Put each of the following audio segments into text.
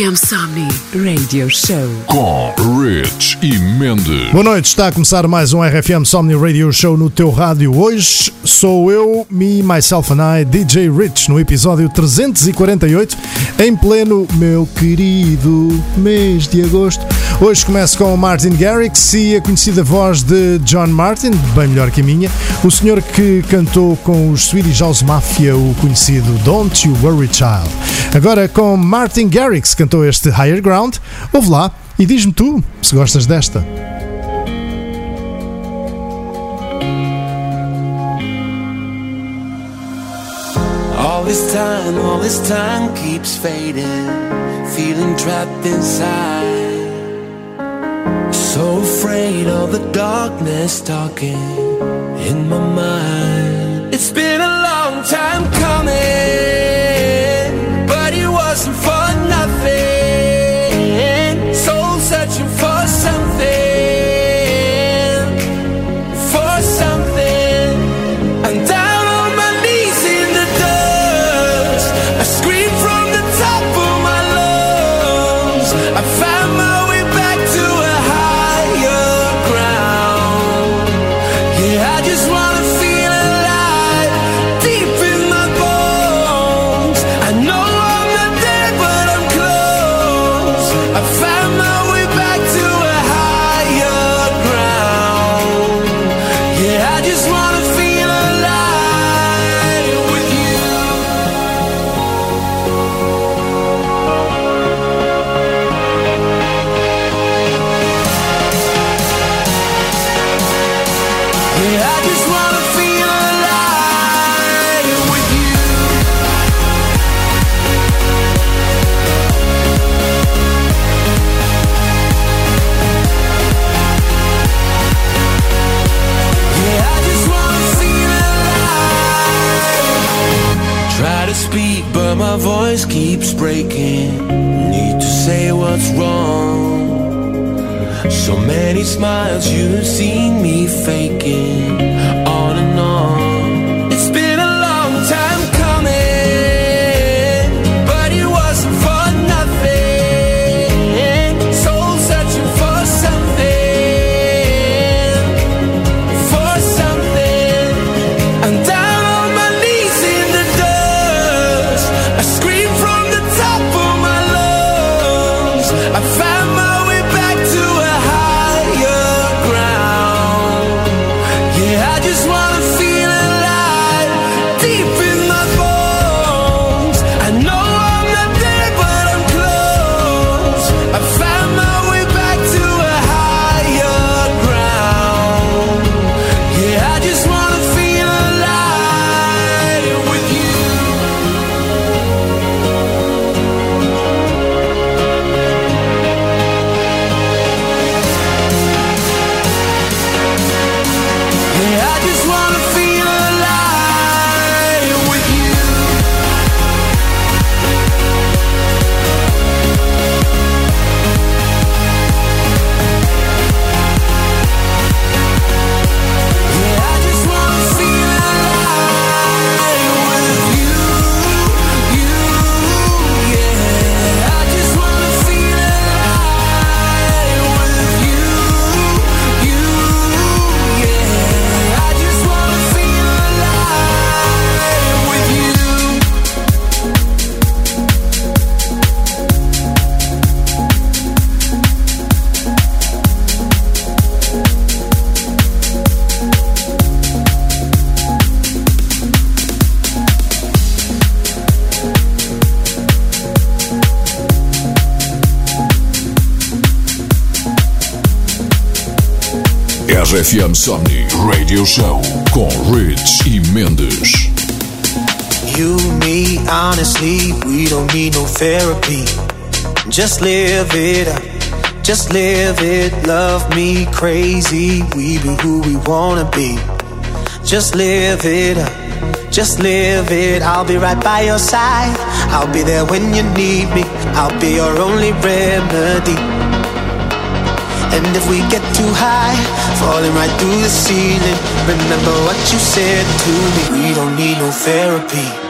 RFM Somni Radio Show com Rich e Mendes. Boa noite, está a começar mais um RFM Somni Radio Show no teu rádio. Hoje sou eu, me, myself and I, DJ Rich, no episódio 348, em pleno meu querido mês de agosto. Hoje começo com Martin Garrix e a conhecida voz de John Martin, bem melhor que a minha, o senhor que cantou com os Swedish House Mafia o conhecido Don't You Worry Child. Agora com Martin Garrix cantou este Higher Ground. Ouve lá e diz-me tu se gostas desta. All this time, all this time keeps fading, feeling trapped inside. So afraid of the darkness talking in my mind. It's been a long time coming, but it wasn't RFM Somni Radio Show com Rich e Mendes. You, me, honestly, we don't need no therapy. Just live it up, just live it. Love me crazy, we be who we wanna be. Just live it up, just live it. I'll be right by your side, I'll be there when you need me. I'll be your only remedy. And if we get too high, falling right through the ceiling, remember what you said to me. We don't need no therapy.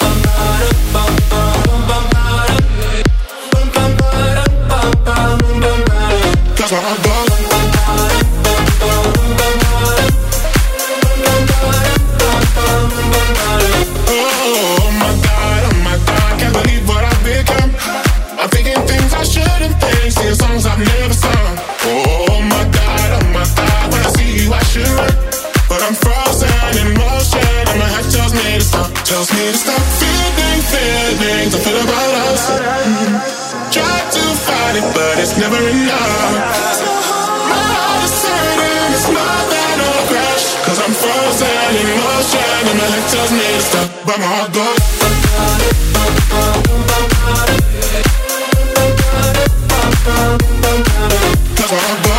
I'll never enough. My heart is turning, it's more than a crash. Cause I'm frozen in motion, and my head tells me to stop, but my heart goes. Cause my heart goes.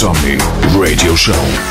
Insomni Radio Show.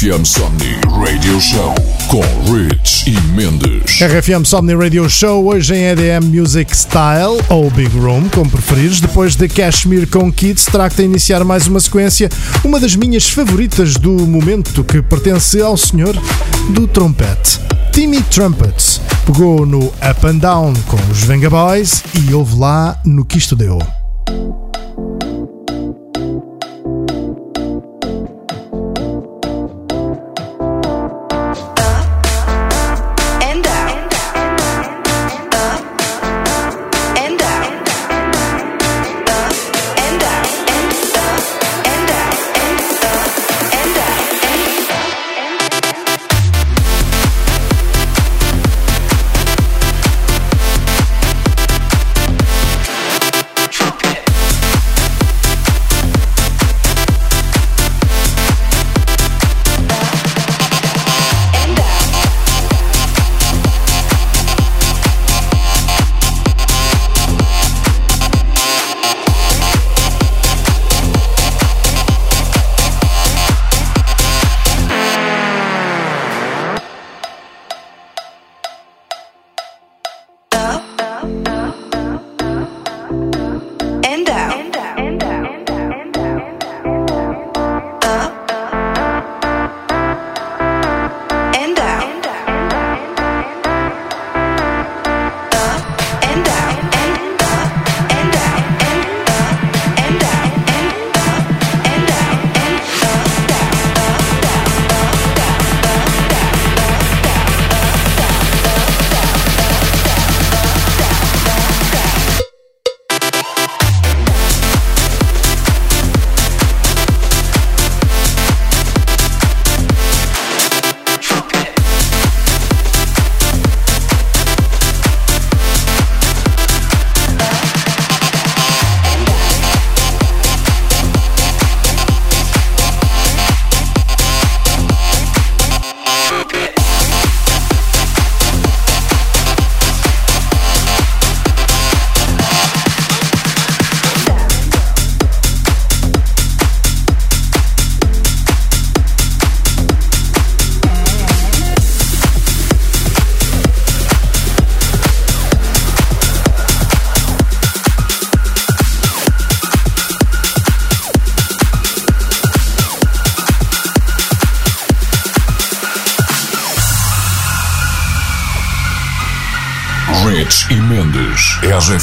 RFM Somni Radio Show com Rich e Mendes. RFM Somni Radio Show hoje em EDM Music Style ou Big Room, como preferires. Depois de Cashmere com Kids, trago-te a iniciar mais uma sequência, uma das minhas favoritas do momento, que pertence ao senhor do trompete. Timmy Trumpets pegou no Up and Down com os Venga Boys e ouve lá no que isto deu.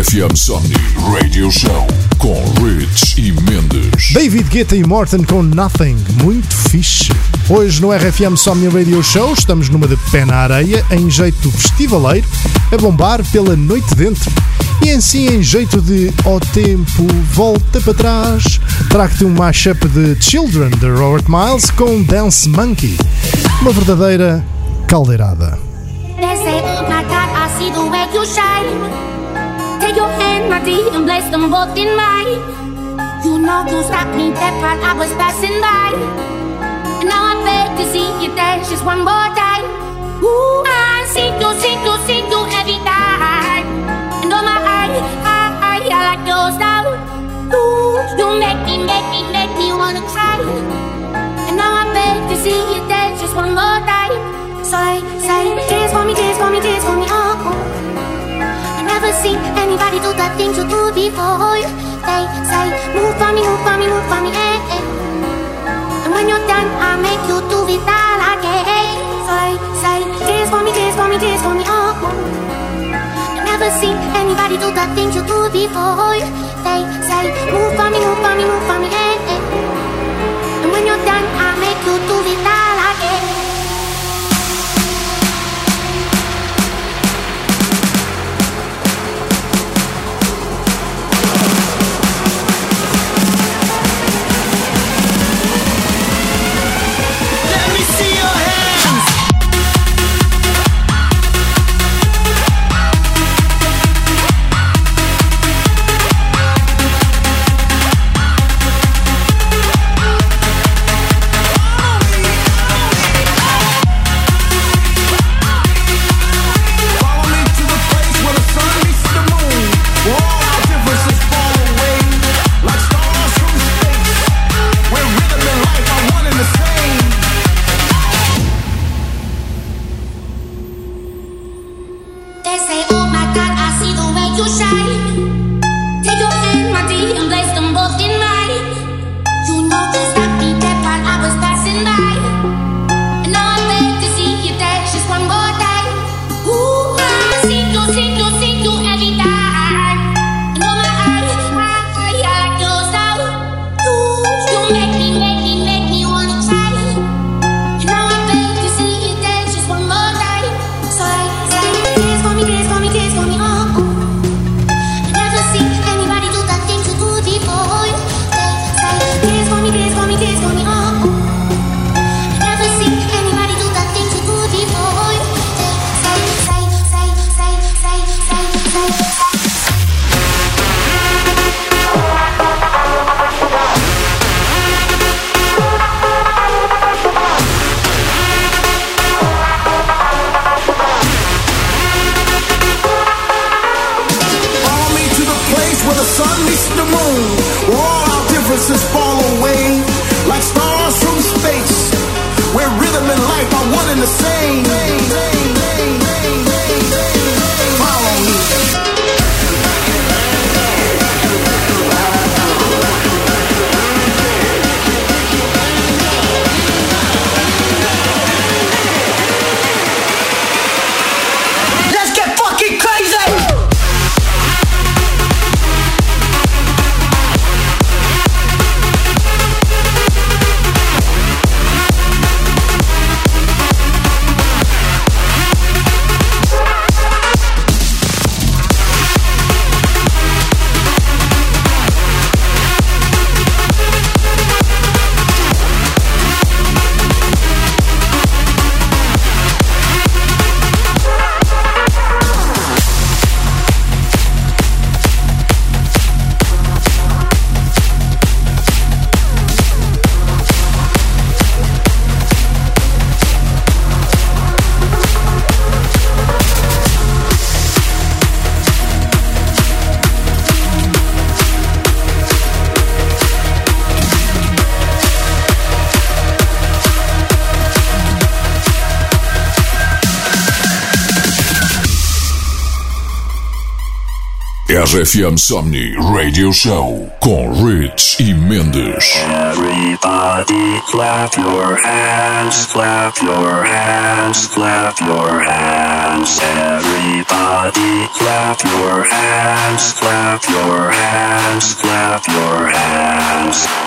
RFM Somni Radio Show com Rich e Mendes. David Guetta e Morton com Nothing, muito fixe. Hoje no RFM Somni Radio Show estamos numa de pé na areia, em jeito festivaleiro, a bombar pela noite dentro. E si, em jeito de ao tempo, volta para trás, trago-te um mashup de Children de Robert Miles com Dance Monkey. Uma verdadeira caldeirada. They say, oh my God, I see the way you shine. Take your hand, my dear, and place them both in mine. You know you stopped me dead while I was passing by. And now I beg to see you dance just one more time. Ooh, I see you, see you, see you every time. And oh my, I, I, I, I like your style. Ooh, you make me, make me, make me wanna cry. And now I beg to see you dance just one more time. I say, dance for me, dance for me, dance for me, oh. oh. Never seen anybody do the things you do before. They say, move for me, move for me, move for me, eh, eh. And when you're done, I make you do it all again. I say, dance for me, dance for me, dance for me, oh. oh. I never seen anybody do the things you do before. They say, move for me, move for me, move for me, eh, eh. And when you're done, I make you do it all RFM Somnii Radio Show com Rich e Mendes. Everybody clap your hands, clap your hands, clap your hands. Everybody clap your hands, clap your hands, clap your hands.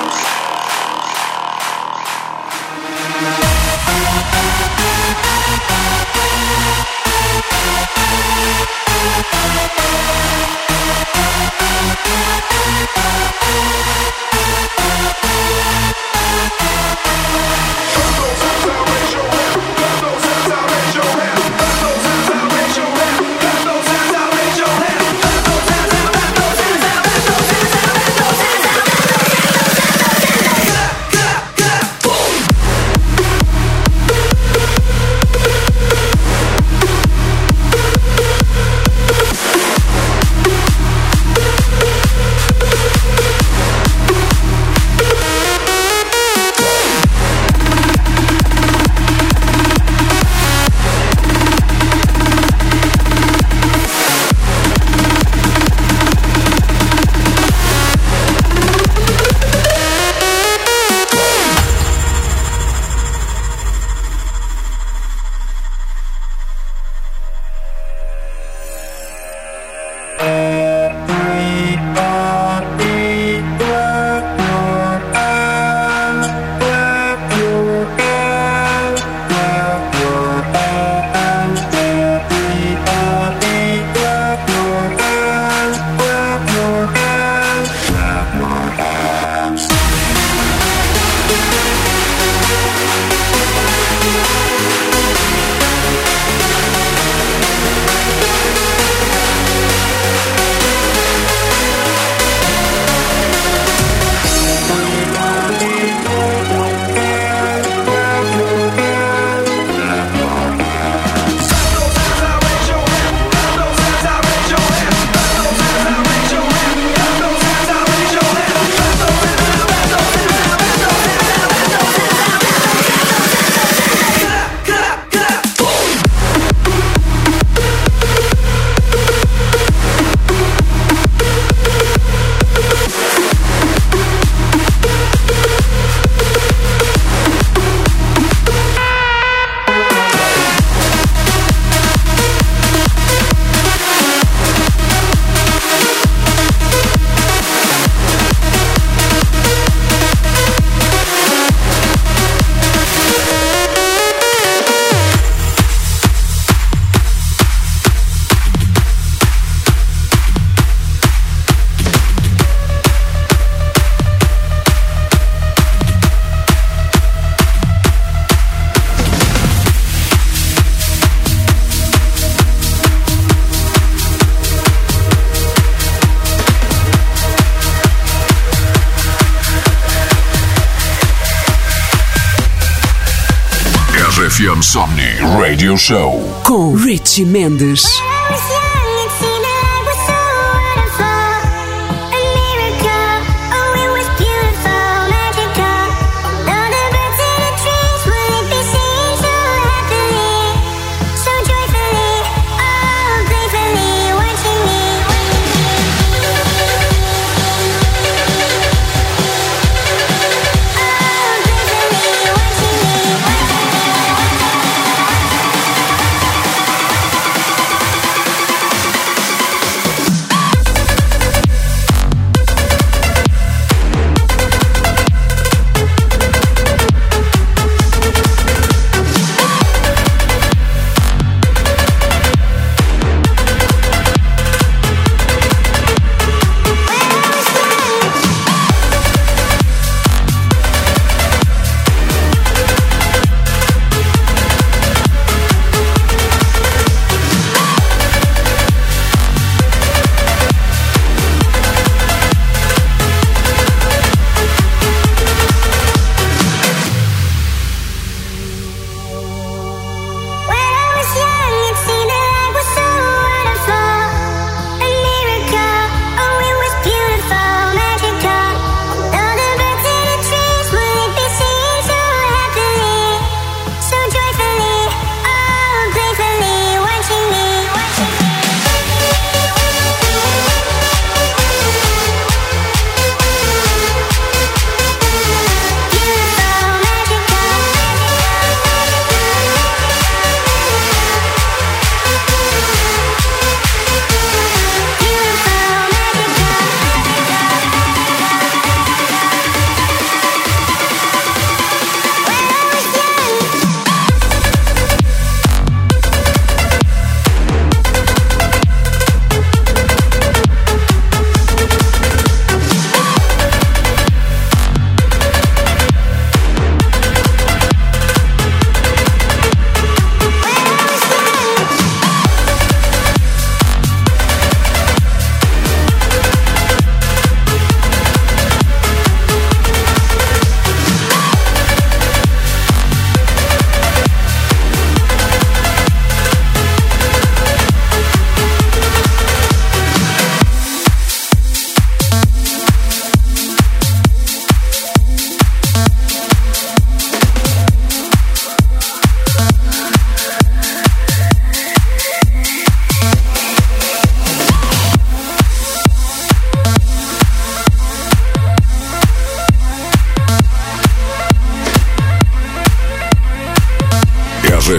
Show. Com Richie Mendes.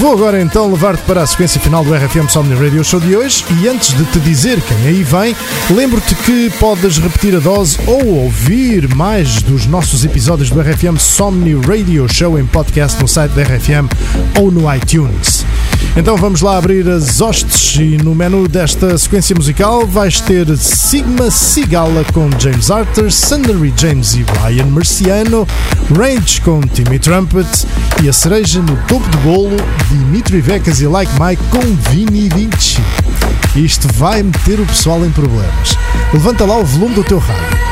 Vou agora então levar-te para a sequência final do RFM Somni Radio Show de hoje e antes de te dizer quem aí vem, lembro-te que podes repetir a dose ou ouvir mais dos nossos episódios do RFM Somni Radio Show em podcast no site da RFM ou no iTunes. Então vamos lá abrir as hostes e no menu desta sequência musical vais ter Sigma Sigala com James Arthur, Sundary James e Ryan Marciano, Rage com Timmy Trumpet e a cereja no topo do bolo, Dimitri Vegas e Like Mike com Vini Vinci. Isto vai meter o pessoal em problemas. Levanta lá o volume do teu rádio.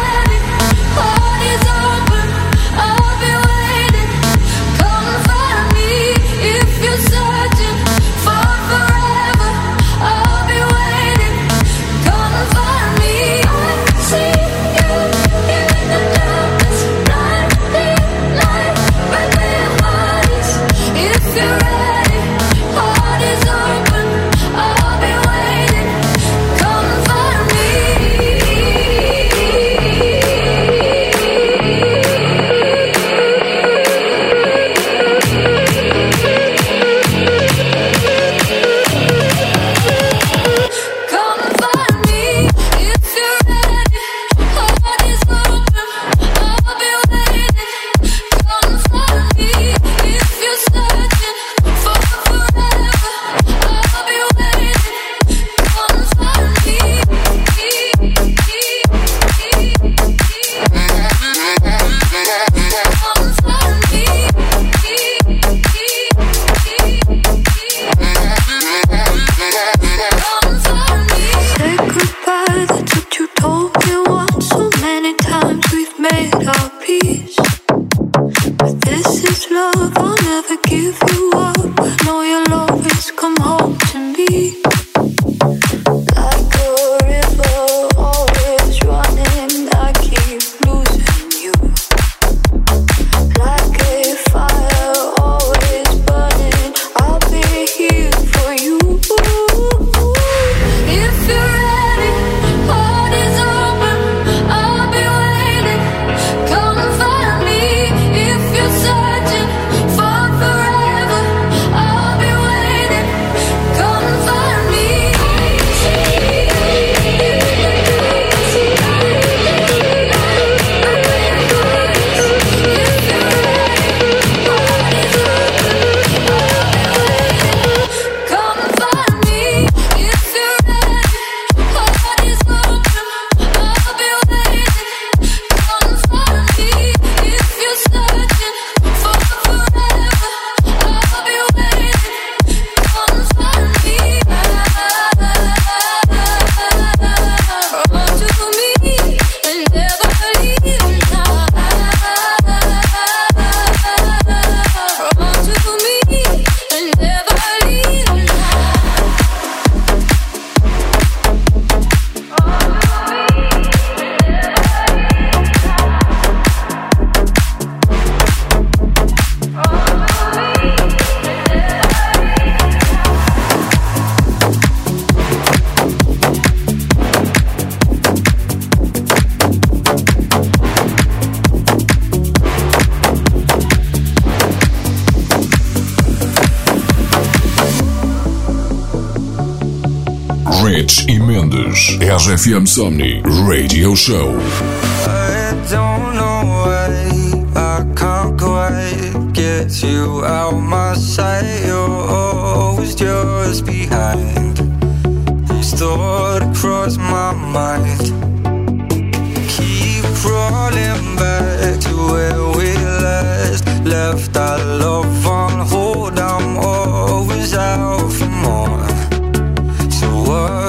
Rich e Mendes. RFM Somnii Radio Show. I don't know why I can't quite get you out my sight. You're always just behind. This thought across my mind. crawling back to where we last left our love on hold. I'm always out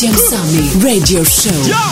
Jam Sami Radio Show. Yo!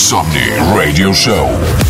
RFM Somnii Radio Show.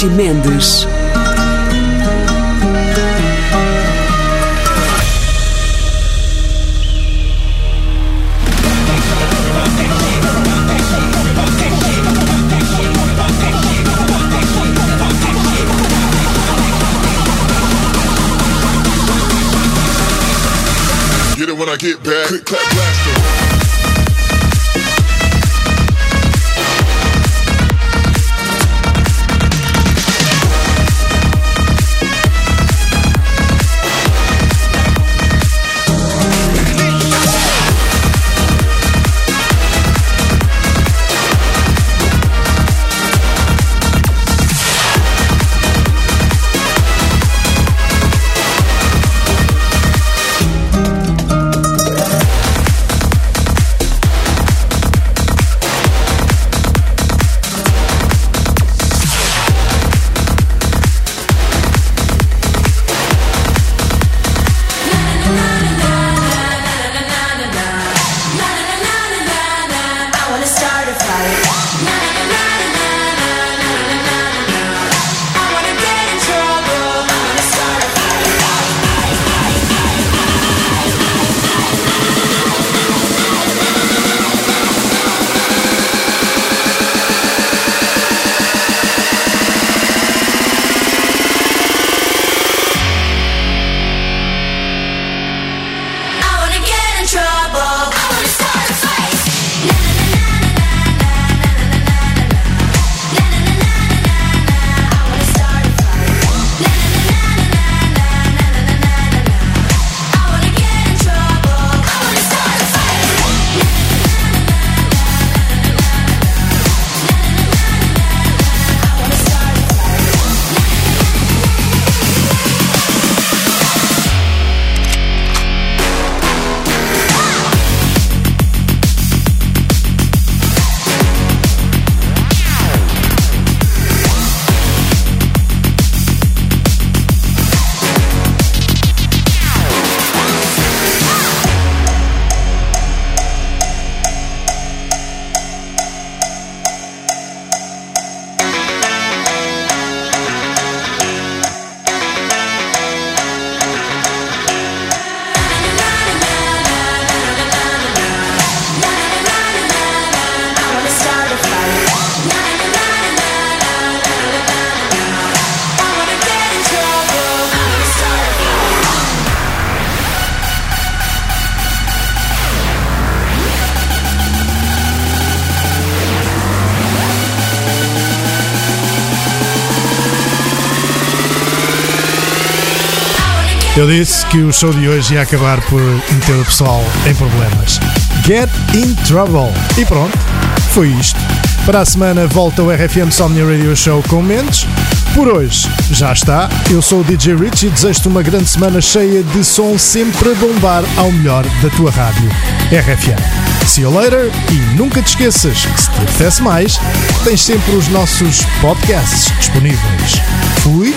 Com Mendes. Get it when I get back. Eu disse que o show de hoje ia acabar por meter o pessoal em problemas. Get in Trouble. E pronto, foi isto. Para a semana volta o RFM Somnia Radio Show com Mendes. Por hoje já está. Eu sou o DJ Rich e desejo-te uma grande semana cheia de som sempre a bombar ao melhor da tua rádio. RFM. See you later e nunca te esqueças que se te apetece mais, tens sempre os nossos podcasts disponíveis. Fui